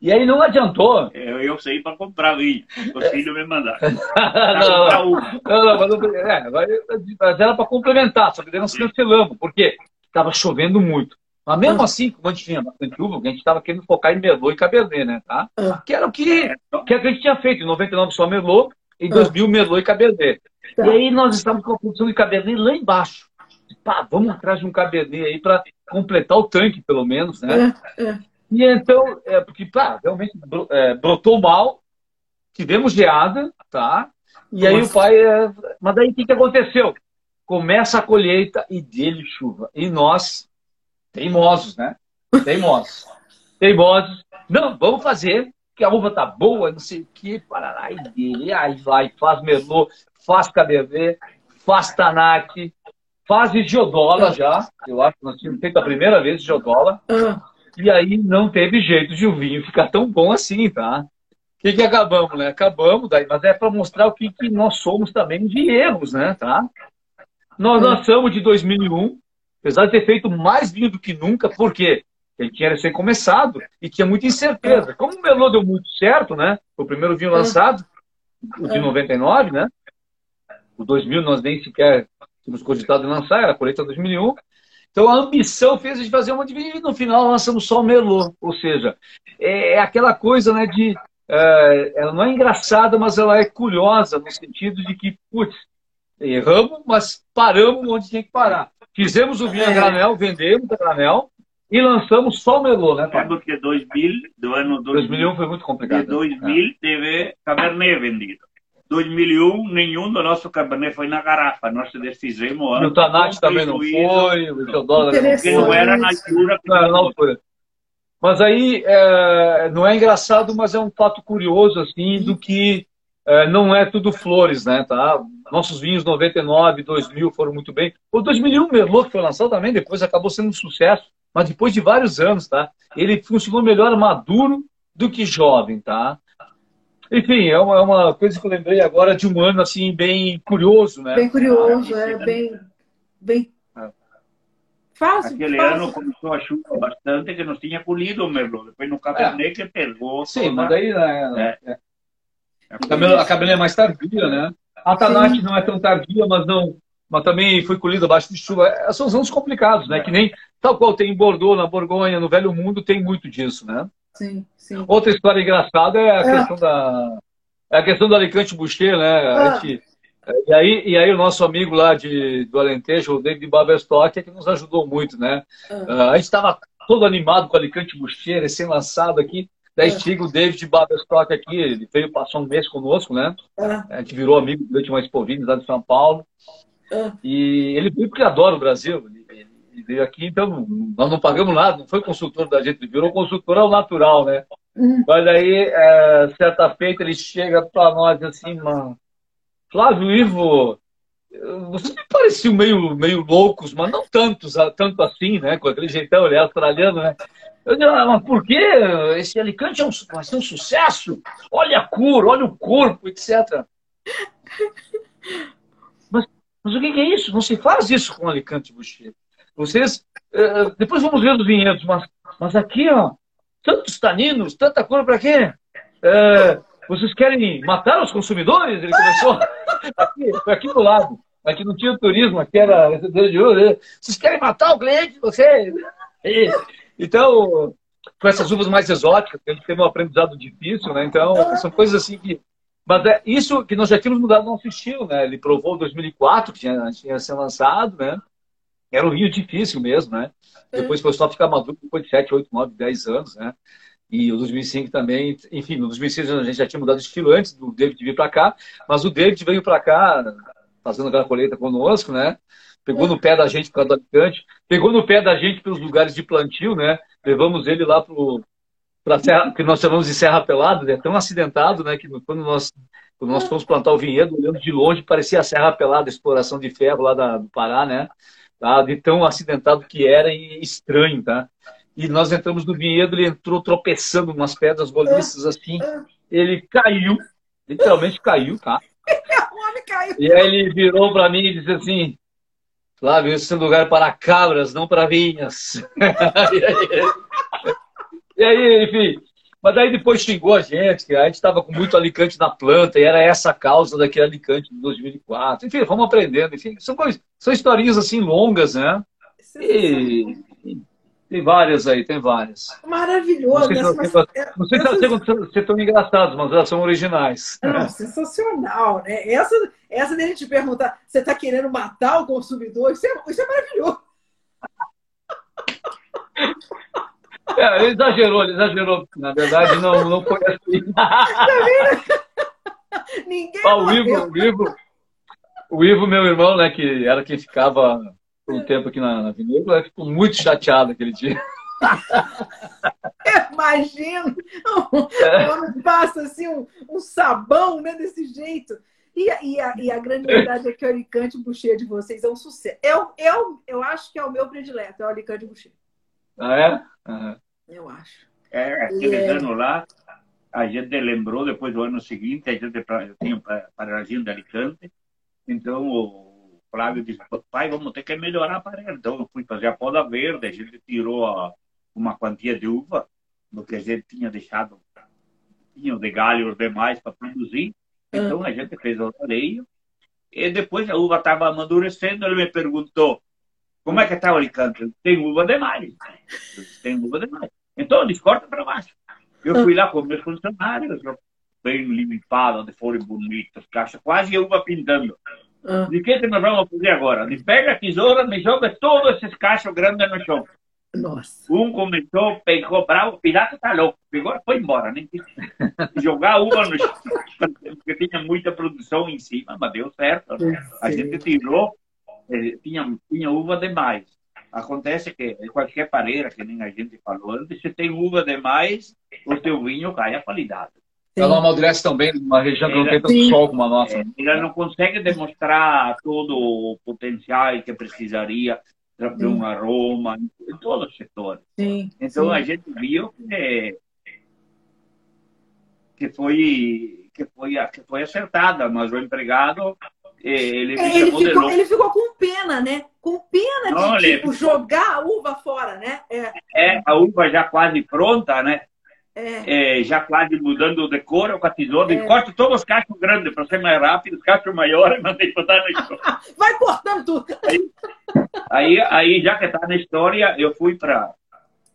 C: E aí não adiantou.
D: Eu, eu sei para comprar vinho. Os filhos me mandaram.
C: não, não, não, mas, é, mas era para complementar, só que daí nós cancelamos, porque estava chovendo muito. Mas mesmo assim, como a gente tinha bastante uva, a gente estava querendo focar em Merlot e Cabernet, né? Tá? Ah. Que era o que, que a gente tinha feito. Em 99 só Merlot, em 2000 Merlot e Cabernet. Tá. E aí nós estamos com a produção de Cabernet lá embaixo. Pá, vamos atrás de um Cabernet aí para completar o tanque, pelo menos, né? É, é. E então, é, porque, pá, realmente é, brotou mal, tivemos geada, tá? E Nossa. aí o pai. É... Mas daí o que, que aconteceu? Começa a colheita e dele chuva. E nós, teimosos, né? Teimosos. teimosos. Não, vamos fazer, que a uva tá boa, não sei o que, parará, e dele. Aí vai, faz Merlot, faz Cabernet, faz Tanat, faz Giodola já. Eu acho que nós tínhamos feito a primeira vez Giodola. Ah. E aí não teve jeito de o vinho ficar tão bom assim, tá? O que, que acabamos, né? Acabamos, daí, mas é para mostrar o que, que nós somos também de erros, né? Tá? Nós lançamos de 2001, apesar de ter feito mais vinho do que nunca, por quê? Porque ele tinha recém começado e tinha muita incerteza. Como o Melô deu muito certo, né? Foi o primeiro vinho lançado, o de 99, né? O 2000 nós nem sequer tínhamos cogitado lançar, era a colheita 2001. Então a ambição fez a gente fazer uma divisão e no final lançamos só o Merlot. Ou seja, é, é aquela coisa né, de. É, ela não é engraçada, mas ela é curiosa, no sentido de que, putz, erramos, mas paramos onde tinha que parar. Fizemos o vinho a granel, vendemos a granel e lançamos só o Merlot, né,
D: pai? Porque 2000, do ano 2000,
C: 2001 foi muito complicado.
D: Em 2000 né? teve Cabernet vendido. 2001, nenhum do nosso Cabernet foi na garrafa. Nós desfizemos.
C: O Tanat também não foi, o Teodoro
D: Porque não era na altura. Não era
C: na altura. Mas aí, é, não é engraçado, mas é um fato curioso, assim, do que é, não é tudo flores, né, tá? Nossos vinhos 99, 2000 foram muito bem. O 2001 Merlot, que foi lançado também, depois acabou sendo um sucesso, mas depois de vários anos, tá? Ele funcionou melhor maduro do que jovem, tá? Enfim, é uma, é uma coisa que eu lembrei agora de um ano assim bem curioso, né?
B: Bem curioso, ah, é, bem, bem é.
D: fácil. Aquele fácil. ano começou a chuva bastante que nós tinha colhido o merlot. Depois no Cabernet é. que pegou.
C: Sim, toda... mas daí né, é. é. A Cabernet é mais tardia, né? A Tanat não é tão tardia, mas não, mas também foi colhida abaixo de chuva. É, são os anos complicados, né? Que nem tal qual tem em Bordeaux, na Borgonha, no Velho Mundo, tem muito disso, né?
B: Sim, sim.
C: Outra história engraçada é a é. questão da é a questão do Alicante Boucher, né? A ah. gente, e, aí, e aí o nosso amigo lá de, do Alentejo, o David Baberstock, é que nos ajudou muito, né? Ah. a gente estava todo animado com o Alicante Boucher, recém-lançado aqui. Daí chega o David Baberstock aqui, ele veio passar um mês conosco, né? A gente virou amigo durante uma expovines lá de São Paulo. E ele veio porque adora o Brasil. Ele veio aqui, então nós não pagamos nada, não foi consultor da gente, virou consultor ao natural, né? Uhum. Mas aí, é, certa feita, ele chega para nós assim, mano, Flávio Ivo, vocês me pareciam meio, meio loucos, mas não tantos, tanto assim, né? Com aquele jeitão, ele é australiano, né? Eu digo, ah, mas por que esse Alicante é um, vai ser um sucesso? Olha a cor, olha o corpo, etc. Mas, mas o que é isso? Não se faz isso com Alicante Buxê. Vocês, uh, depois vamos ver os vinhedos, mas, mas aqui, ó, tantos taninos, tanta cor para quê? Uh, vocês querem matar os consumidores? Ele começou aqui, aqui do lado. Aqui não tinha turismo, aqui era de ouro. Vocês querem matar o cliente? Vocês? Então, com essas uvas mais exóticas, a gente teve um aprendizado difícil, né? Então, são coisas assim que. Mas é isso que nós já tínhamos mudado nosso estilo, né? Ele provou em 2004, que tinha, tinha sido lançado, né? Era um vinho difícil mesmo, né? Depois começou a ficar maduro depois de 7, 8, 9, 10 anos, né? E o 2005 também, enfim, no 2006 a gente já tinha mudado de estilo antes do David vir para cá, mas o David veio para cá fazendo aquela colheita conosco, né? Pegou no pé da gente por causa do Alicante, pegou no pé da gente pelos lugares de plantio, né? Levamos ele lá para Serra, que nós chamamos de Serra Pelada, né? Tão acidentado, né? Que quando nós, quando nós fomos plantar o vinhedo, olhando de longe, parecia a Serra Pelada, a exploração de ferro lá da, do Pará, né? Tá? De tão acidentado que era e estranho, tá? e nós entramos no vinhedo, ele entrou tropeçando umas pedras roliças assim, ele caiu, literalmente caiu, tá?
B: o homem caiu.
C: E aí ele virou para mim e disse assim, Flávio, esse é lugar para cabras, não para vinhas. e aí, enfim, mas daí depois xingou a gente, que a gente estava com muito alicante na planta, e era essa a causa daquele alicante de 2004. Enfim, vamos aprendendo. Enfim, são, coisas, são historinhas assim longas, né? E, tem várias aí, tem várias.
B: Maravilhoso. Não
C: sei se, mas... não sei se elas ser tão engraçadas, mas elas são originais.
B: Não, sensacional, né? Essa, essa dele te perguntar, você está querendo matar o consumidor? Isso é, isso é maravilhoso.
C: É, ele exagerou, ele exagerou. Na verdade, não, não foi assim.
B: Ninguém ah,
C: o Ivo, o Ivo, o Ivo, meu irmão, né, que era quem ficava por um tempo aqui na, na vinícola, ficou muito chateado aquele dia.
B: Imagino! Quando passa assim um, um, sabão né, desse jeito. E, e, a, e a grande verdade é que o Alicante Boucher de vocês é um sucesso. Eu, eu, eu acho que é o meu predileto, é o Alicante Boucher.
C: Ah, é? Uhum.
B: Eu acho.
D: É, aquele é... ano lá, a gente lembrou, depois do ano seguinte, a gente tinha parazinho de Alicante, então o Flávio disse, pai, vamos ter que melhorar a parede. Então eu fui fazer a poda verde, a gente tirou a, uma quantia de uva do que a gente tinha deixado, tinha de galhos demais para produzir. Então a gente fez o areio. E depois a uva estava amadurecendo, ele me perguntou, como é que está o Alicante? Tem uva demais. Tem uva demais. Então, eles cortam para baixo. Eu fui lá com meus funcionários, bem limpado, de folhas bonitas, caixa quase uva pintando. Ah. De que, que nós vamos fazer agora? Ele pega a tesoura, me joga todos esses cachos grandes no chão.
B: Nossa.
D: Um começou, pegou bravo, o pirata tá louco, pegou foi embora, nem quis jogar uva no chão, porque tinha muita produção em cima, mas deu certo. Né? A gente tirou, eh, tinha, tinha uva demais. Acontece que qualquer pareira, que nem a gente falou antes, se tem uva demais, o teu vinho cai a qualidade.
C: Ela não amadurece também numa região que não tem tanto sol como a nossa. É,
D: ela não consegue demonstrar todo o potencial que precisaria de um aroma em todos os setores.
B: Sim,
D: então
B: sim.
D: a gente viu que, que foi que foi que foi acertada, mas o empregado ele,
B: é, ele, ficou, ele ficou com pena, né? Com pena não, de tipo, jogar a uva fora, né?
D: É. é, a uva já quase pronta, né? É. É, já quase mudando o decoro com a tesoura, é. e corto todos os cachos grandes para ser mais rápido, os cachos maiores, mandei botar na história.
B: Vai cortando tudo.
D: Aí, aí, aí, já que está na história, eu fui para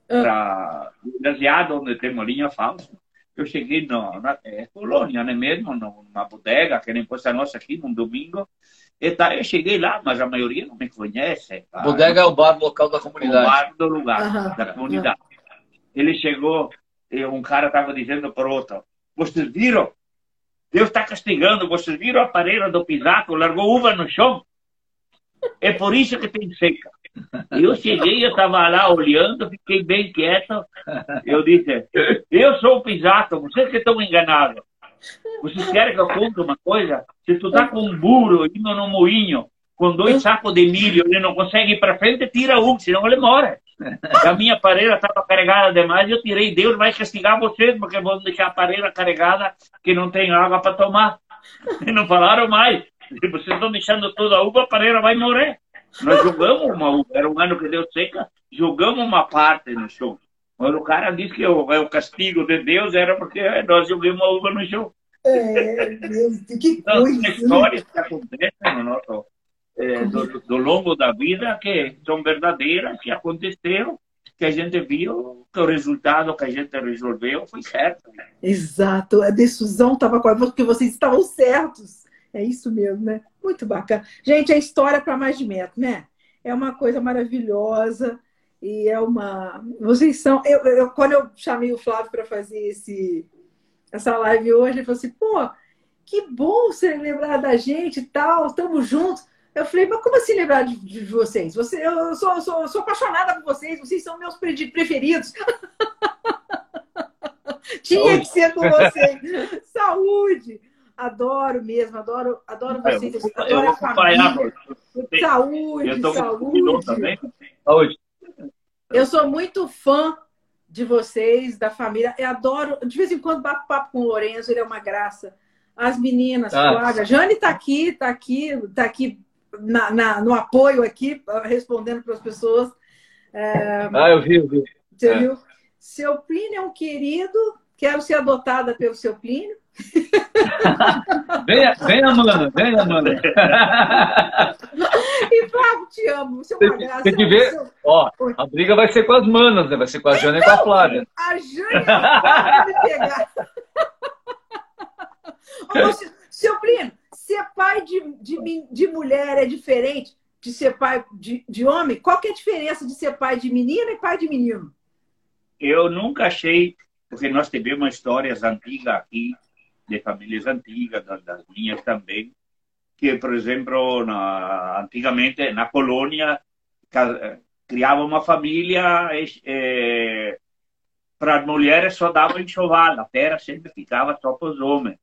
D: para Gaseado, onde tem uma linha falsa. Eu cheguei no, na é, colônia, né mesmo, numa bodega, que nem fosse a nossa aqui, num domingo. E tá, eu cheguei lá, mas a maioria não me conhece.
C: Tá? Bodega é o bar local da comunidade.
D: O bar do lugar, da comunidade. Ele chegou, e um cara estava dizendo para o outro: Vocês viram? Deus está castigando. Vocês viram a parede do pisaco? Largou uva no chão. É por isso que tem seca. Eu cheguei, eu estava lá olhando, fiquei bem quieto. Eu disse: Eu sou o pisato, vocês que estão enganados. Vocês querem que eu conte uma coisa? Se tu tá com um burro indo no moinho, com dois sacos de milho, ele não consegue ir para frente, tira um, senão ele morre. A minha parede estava carregada demais, eu tirei. Deus vai castigar vocês, porque vão deixar a parede carregada que não tem água para tomar. E não falaram mais. Vocês estão deixando toda a uva, a parede vai morrer. Nós jogamos uma uva, era um ano que deu seca, jogamos uma parte no chão. Mas o cara disse que o, o castigo de Deus era porque nós jogamos uma uva no chão.
B: É, Deus, que
D: então, coisa. Histórias que acontecem no nosso é, do, do, longo da vida que são verdadeiras, que aconteceram, que a gente viu que o resultado que a gente resolveu foi certo.
B: Exato, a decisão estava com porque vocês estavam certos. É isso mesmo, né? Muito bacana. Gente, é história para mais de metro, né? é uma coisa maravilhosa e é uma. Vocês são. Eu, eu quando eu chamei o Flávio para fazer esse, essa live hoje, ele falou assim: pô, que bom você lembrar da gente e tal, estamos juntos. Eu falei, mas como assim lembrar de, de vocês? Você, eu sou, sou, sou apaixonada por vocês, vocês são meus preferidos. Tinha que ser com vocês. Saúde! Adoro mesmo, adoro, adoro vocês. Eu, adoro a família. Saúde, saúde. Saúde. Eu sou muito fã de vocês, da família. Eu adoro, de vez em quando bato papo com o Lourenço, ele é uma graça. As meninas, ah. Flávia. Jane está aqui, está aqui, está aqui na, na, no apoio aqui, respondendo para as pessoas.
C: É... Ah, eu vi, eu vi.
B: Você é. viu? Seu Plínio é um querido, quero ser adotada pelo seu Plínio.
C: venha, venha, Amanda, venha, Amanda.
B: E Flávio, te amo. Você é uma
C: graça. Tem que ver, seu... ó, a briga vai ser com as manas, né? Vai ser com a Jana então, e com a Flávia.
B: A Jana vai me pegar. Ô, seu Plínio, ser pai de, de, de mulher é diferente de ser pai de, de homem? Qual que é a diferença de ser pai de menina e pai de menino?
D: Eu nunca achei, porque nós tivemos histórias antigas aqui, de famílias antigas, das minhas também, que, por exemplo, na, antigamente na colônia, criava uma família é, para as mulheres só dava enxoval, a terra sempre ficava só para os homens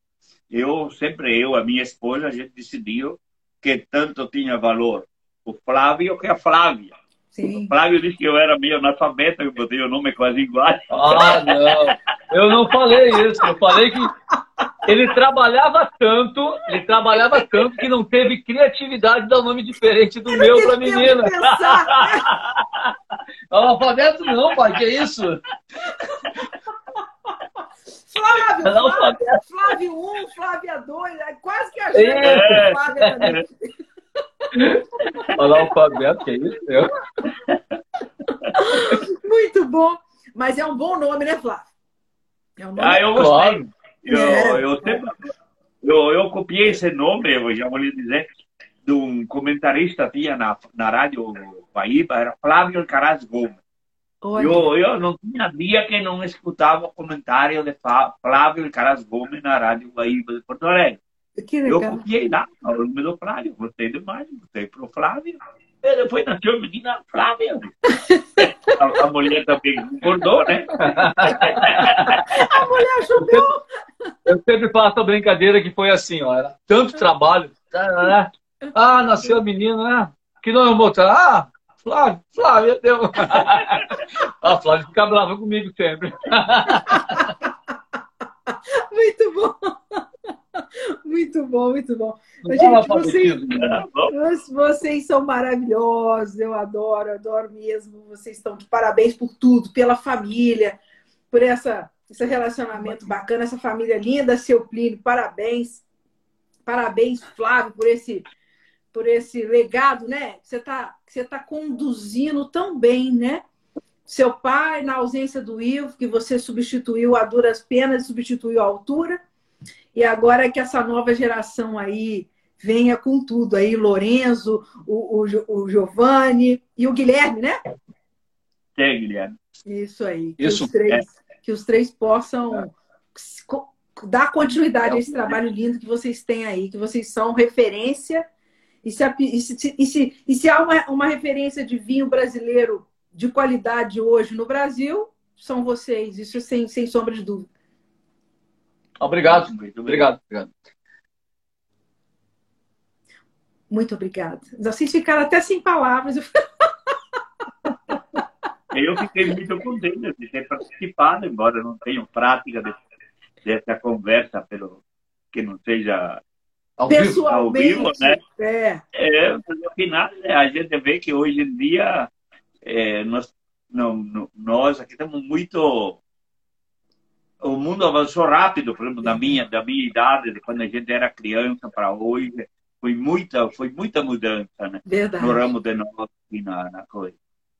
D: eu sempre eu a minha esposa a gente decidiu que tanto tinha valor o Flávio que a Flávia Sim. O Flávio disse que eu era meio analfabeto, eu botei o nome quase igual.
C: Ah, não. Eu não falei isso. Eu falei que ele trabalhava tanto, ele trabalhava tanto que não teve criatividade de dar um nome diferente do meu para menina. Analfabeto não, pai, que isso?
B: Flávio, Flávio, Flávio 1, Flávia 2, quase que a gente é. Flávia também.
C: Analfabeto, que é isso? Eu?
B: Muito bom. Mas é um bom nome, né, Flávio?
D: É um nome ah, eu gostei. Claro. Eu, é. eu, sempre, eu, eu copiei esse nome, eu já vou lhe dizer, de um comentarista tinha na, na rádio Paíba, era Flávio Alcaraz Gomes. Eu, eu não tinha dia que não escutava o comentário de Flávio Caras Gomes na rádio Guaíba de Porto Alegre. Eu copiei lá, o nome do Flávio, gostei demais, gostei pro Flávio. E depois nasceu a menina Flávia. A, a mulher também concordou, né?
B: a mulher ajudou.
C: Eu sempre faço a brincadeira que foi assim, ó, era tanto trabalho. Ah, nasceu a menina, né? Que não vou botar? Ah, Flávio, Flávio, deu. A Flávia fica brava comigo sempre.
B: Muito bom. Muito bom, muito bom. Gente, vocês, né? vocês são maravilhosos, eu adoro, adoro mesmo. Vocês estão de parabéns por tudo, pela família, por essa, esse relacionamento bacana, essa família linda, seu Plínio, parabéns. Parabéns, Flávio, por esse por esse legado, né? Você está você tá conduzindo tão bem, né? Seu pai, na ausência do Ivo, que você substituiu a duras penas, substituiu a altura. E agora que essa nova geração aí venha com tudo aí, Lorenzo, o, o, o Giovanni e o Guilherme, né?
D: Tem, Guilherme.
B: Isso aí. Que Isso. Os três, é. Que os três possam é. dar continuidade a esse trabalho lindo que vocês têm aí, que vocês são referência e se, e se, e se, e se há uma, uma referência de vinho brasileiro de qualidade hoje no Brasil, são vocês, isso sem, sem sombra de dúvida.
C: Obrigado, obrigado, obrigado.
B: Muito obrigada. Vocês ficaram até sem palavras.
D: Eu fiquei muito contente de ter participado, embora não tenha prática de, dessa conversa, pelo que não seja
B: ao Pessoalmente, vivo, né?
D: É. é, mas afinal, né, a gente vê que hoje em dia é, nós, não, nós aqui estamos muito. O mundo avançou rápido, por exemplo, da minha, da minha idade, de quando a gente era criança para hoje, foi muita, foi muita mudança, né?
B: Verdade.
D: No ramo de nós e na, na coisa.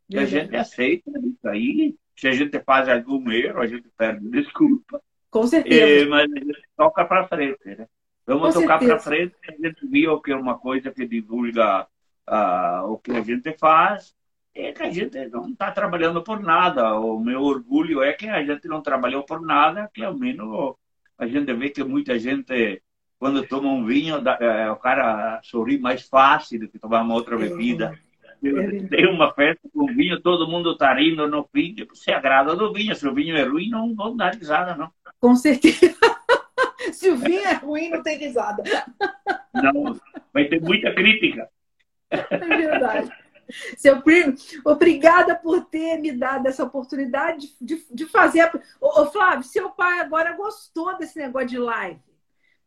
D: E a gente aceita isso aí. Se a gente faz algum erro, a gente perde desculpa.
B: Com certeza.
D: É, mas a gente toca para frente, né? Vamos Com tocar para frente, a gente viu que é uma coisa que divulga uh, o que a gente faz é que a gente não está trabalhando por nada. O meu orgulho é que a gente não trabalhou por nada, que ao menos a gente vê que muita gente, quando toma um vinho, é, o cara sorri mais fácil do que tomar uma outra bebida. É Tem uma festa com vinho, todo mundo está rindo no fim, se agrada do vinho. Se o vinho é ruim, não vão dar risada, não.
B: Com certeza. se o vinho é ruim, não tem risada.
D: Não, vai ter muita crítica.
B: É verdade. Seu primo, obrigada por ter me dado essa oportunidade de, de fazer. Ô, Flávio, seu pai agora gostou desse negócio de live.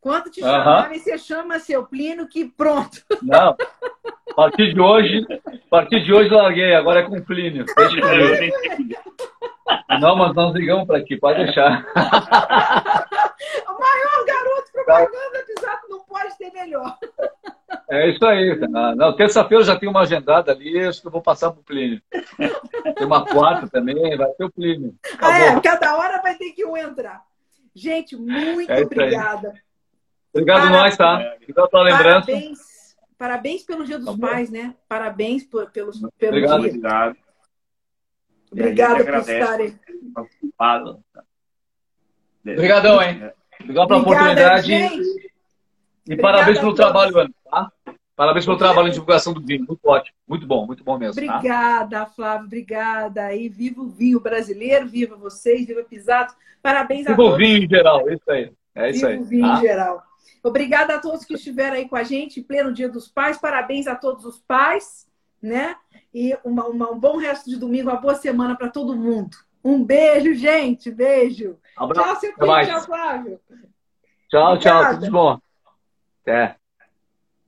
B: Quando te chamarem, você chama seu Plínio que pronto.
C: Não. A partir de hoje, a partir de hoje larguei, agora é com o Plínio. Não, mas nós ligamos para aqui, pode deixar.
B: o maior garoto propaganda do Zap não pode ter melhor.
C: É isso aí. Não, terça-feira já tem uma agendada ali, acho que eu vou passar para o Plínio. Tem uma quarta também, vai ter o Plínio.
B: Ah, é, cada hora vai ter que um entrar. Gente, muito é obrigada.
C: Obrigado Parabéns. nós, tá? Obrigado pela lembrança.
B: Parabéns, parabéns pelo Dia dos tá Pais, né? Parabéns por, pelos, pelo
C: obrigado.
B: dia.
D: Obrigado.
B: Obrigada por estarem.
C: Obrigadão, hein? Obrigado pela oportunidade. Gente. E Obrigada parabéns pelo trabalho, Ana. Tá? Parabéns pelo trabalho de divulgação do vinho. Muito ótimo. Muito bom, muito bom mesmo.
B: Tá? Obrigada, tá? Flávio. Obrigada. E viva o vinho brasileiro, viva vocês, viva Pisato. Parabéns
C: viva a todos. Viva o vinho em geral, isso aí. É isso
B: viva
C: aí.
B: o vinho tá? em geral. Obrigada a todos que estiveram aí com a gente em pleno Dia dos Pais. Parabéns a todos os pais, né? E uma, uma, um bom resto de domingo, uma boa semana para todo mundo. Um beijo, gente. Beijo.
C: Abraço.
B: Tchau, seu filho. Tchau, Flávio.
C: Tchau, Obrigada. tchau. Tudo bom. É.